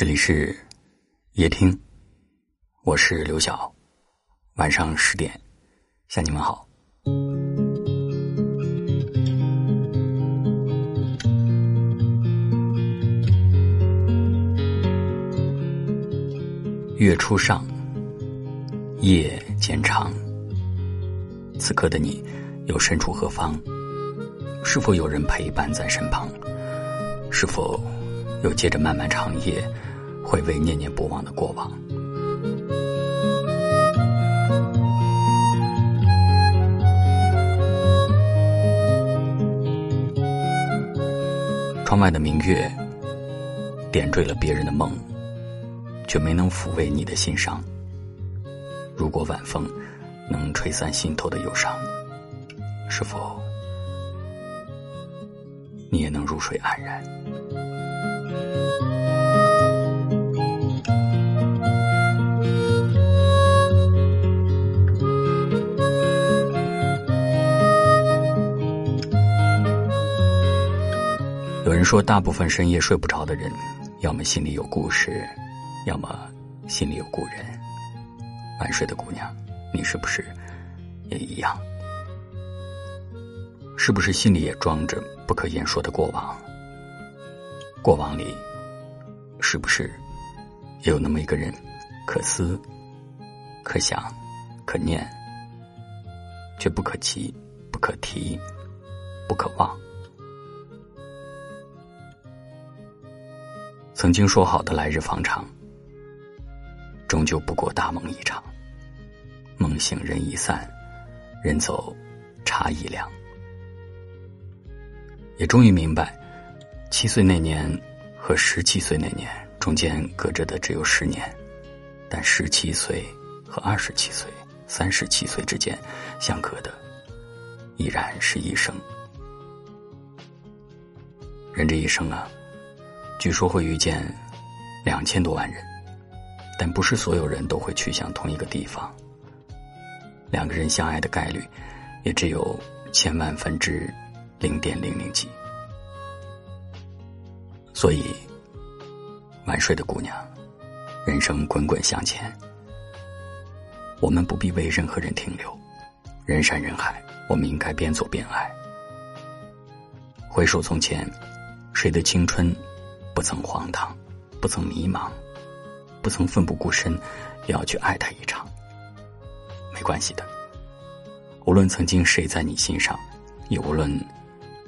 这里是夜听，我是刘晓。晚上十点向你们好。月初上，夜渐长。此刻的你又身处何方？是否有人陪伴在身旁？是否又接着漫漫长夜？回味念念不忘的过往。窗外的明月点缀了别人的梦，却没能抚慰你的心伤。如果晚风能吹散心头的忧伤，是否你也能入睡安然？有人说，大部分深夜睡不着的人，要么心里有故事，要么心里有故人。晚睡的姑娘，你是不是也一样？是不是心里也装着不可言说的过往？过往里，是不是也有那么一个人，可思、可想、可念，却不可及、不可提、不可忘？曾经说好的来日方长，终究不过大梦一场。梦醒人已散，人走茶已凉。也终于明白，七岁那年和十七岁那年中间隔着的只有十年，但十七岁和二十七岁、三十七岁之间相隔的依然是一生。人这一生啊。据说会遇见两千多万人，但不是所有人都会去向同一个地方。两个人相爱的概率也只有千万分之零点零零几。所以，晚睡的姑娘，人生滚滚向前，我们不必为任何人停留。人山人海，我们应该边走边爱。回首从前，谁的青春？不曾荒唐，不曾迷茫，不曾奋不顾身，也要去爱他一场。没关系的，无论曾经谁在你心上，也无论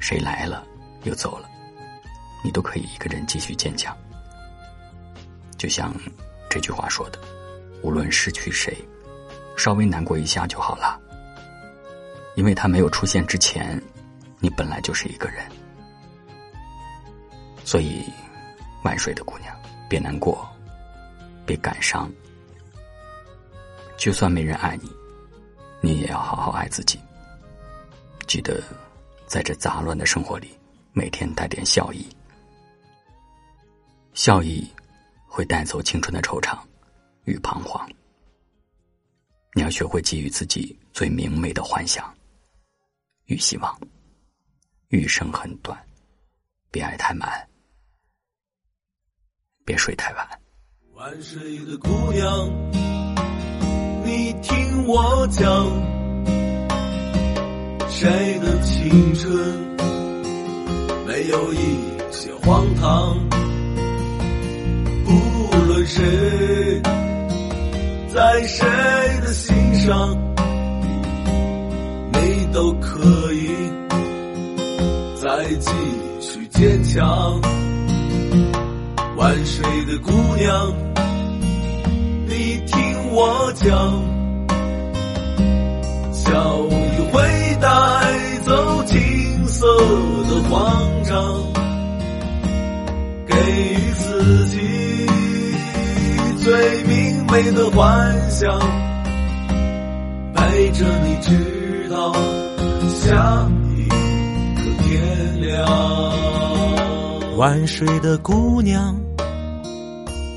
谁来了又走了，你都可以一个人继续坚强。就像这句话说的：“无论失去谁，稍微难过一下就好了，因为他没有出现之前，你本来就是一个人。”所以。晚睡的姑娘，别难过，别感伤。就算没人爱你，你也要好好爱自己。记得，在这杂乱的生活里，每天带点笑意。笑意会带走青春的惆怅与彷徨。你要学会给予自己最明媚的幻想与希望。余生很短，别爱太满。别睡太晚。晚睡的姑娘，你听我讲，谁的青春没有一些荒唐？不论谁在谁的心上，你都可以再继续坚强。晚睡的姑娘，你听我讲，笑意会带走青色的慌张，给予自己最明媚的幻想，陪着你直到下一个天亮。晚睡的姑娘。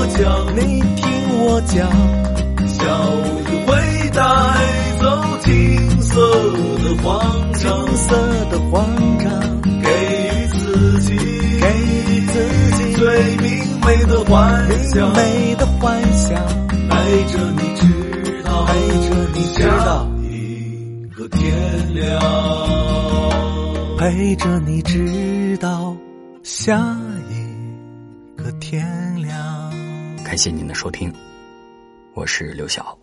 我讲，你听我讲，小雨会带走金色的慌张，金色的慌张，给予自己，给予自己最明媚的幻想，美的幻想，带着你知道，带着你知道，一个天亮，陪着你直到，下一个天。感谢您的收听，我是刘晓。